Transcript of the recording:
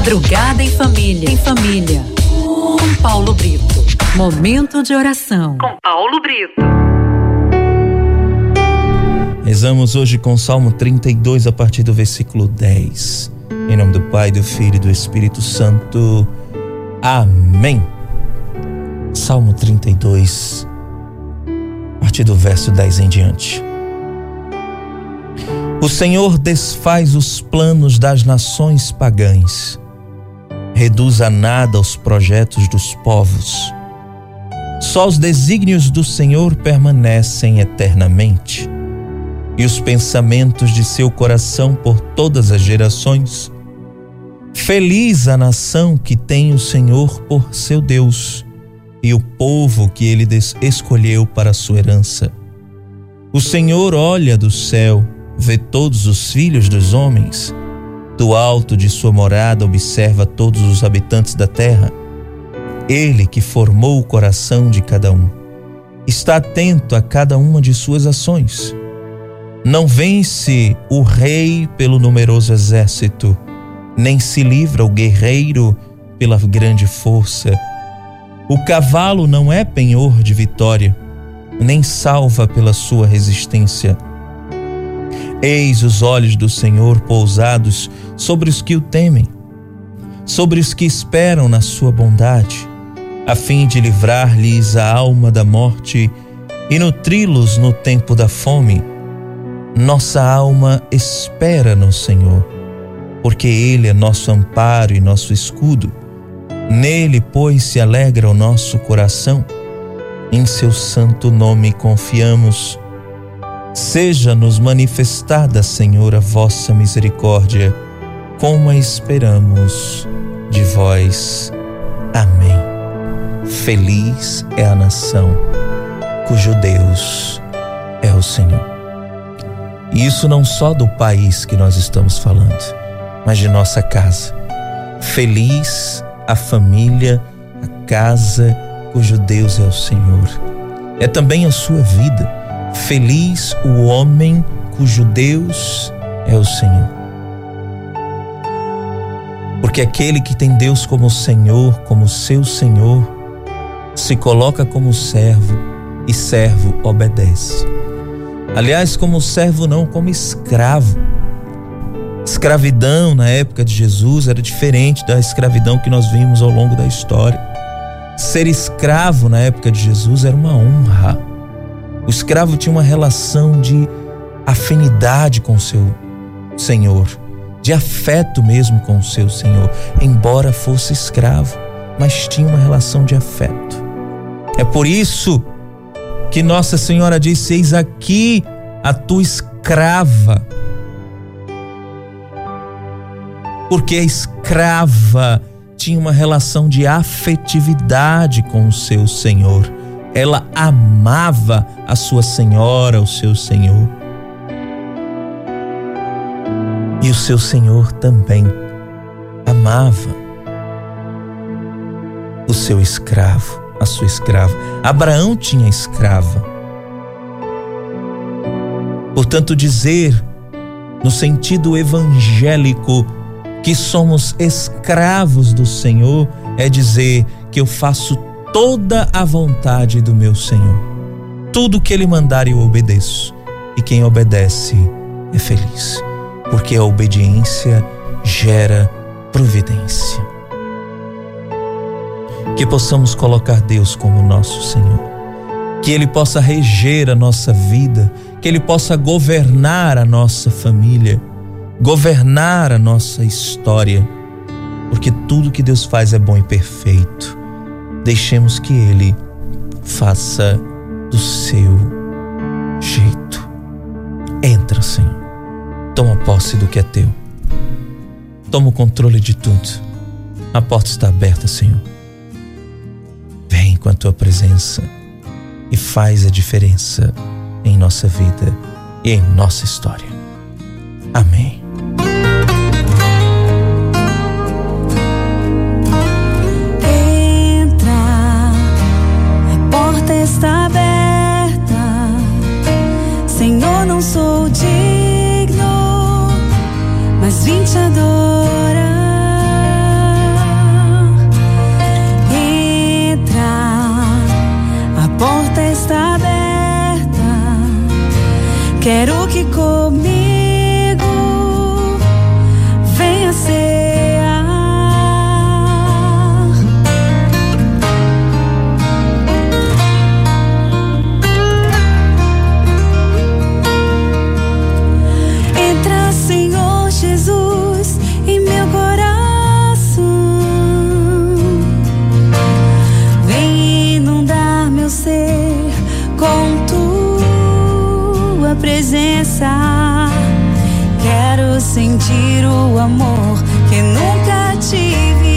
Madrugada em família. Em família. Com Paulo Brito. Momento de oração. Com Paulo Brito. Rezamos hoje com Salmo 32 a partir do versículo 10. Em nome do Pai, do Filho e do Espírito Santo. Amém. Salmo 32, a partir do verso 10 em diante. O Senhor desfaz os planos das nações pagãs, reduz a nada os projetos dos povos. Só os desígnios do Senhor permanecem eternamente, e os pensamentos de seu coração por todas as gerações. Feliz a nação que tem o Senhor por seu Deus e o povo que ele escolheu para sua herança. O Senhor olha do céu vê todos os filhos dos homens. Do alto de sua morada observa todos os habitantes da terra. Ele que formou o coração de cada um está atento a cada uma de suas ações. Não vence o rei pelo numeroso exército, nem se livra o guerreiro pela grande força. O cavalo não é penhor de vitória, nem salva pela sua resistência. Eis os olhos do Senhor pousados sobre os que o temem, sobre os que esperam na sua bondade, a fim de livrar-lhes a alma da morte e nutri-los no tempo da fome. Nossa alma espera no Senhor, porque Ele é nosso amparo e nosso escudo. Nele, pois, se alegra o nosso coração. Em seu santo nome confiamos Seja-nos manifestada, Senhor, a vossa misericórdia, como a esperamos de vós. Amém. Feliz é a nação cujo Deus é o Senhor. E isso não só do país que nós estamos falando, mas de nossa casa. Feliz a família, a casa cujo Deus é o Senhor. É também a sua vida Feliz o homem cujo Deus é o Senhor. Porque aquele que tem Deus como Senhor, como seu Senhor, se coloca como servo e servo obedece. Aliás, como servo não, como escravo. Escravidão na época de Jesus era diferente da escravidão que nós vimos ao longo da história. Ser escravo na época de Jesus era uma honra. O escravo tinha uma relação de afinidade com seu senhor, de afeto mesmo com o seu senhor, embora fosse escravo, mas tinha uma relação de afeto. É por isso que Nossa Senhora disse: Eis aqui a tua escrava. Porque a escrava tinha uma relação de afetividade com o seu senhor ela amava a sua senhora, o seu senhor. E o seu senhor também amava o seu escravo, a sua escrava. Abraão tinha escrava. Portanto, dizer no sentido evangélico que somos escravos do Senhor é dizer que eu faço toda a vontade do meu Senhor. Tudo que Ele mandar eu obedeço, e quem obedece é feliz, porque a obediência gera providência. Que possamos colocar Deus como nosso Senhor, que Ele possa reger a nossa vida, que Ele possa governar a nossa família, governar a nossa história, porque tudo que Deus faz é bom e perfeito Deixemos que Ele faça do seu jeito. Entra, Senhor. Toma posse do que é teu. Toma o controle de tudo. A porta está aberta, Senhor. Vem com a tua presença e faz a diferença em nossa vida e em nossa história. Amém. sou digno, mas vim te adorar. Entra, a porta está aberta. Quero que comigo. presença. Quero sentir o amor que nunca tive.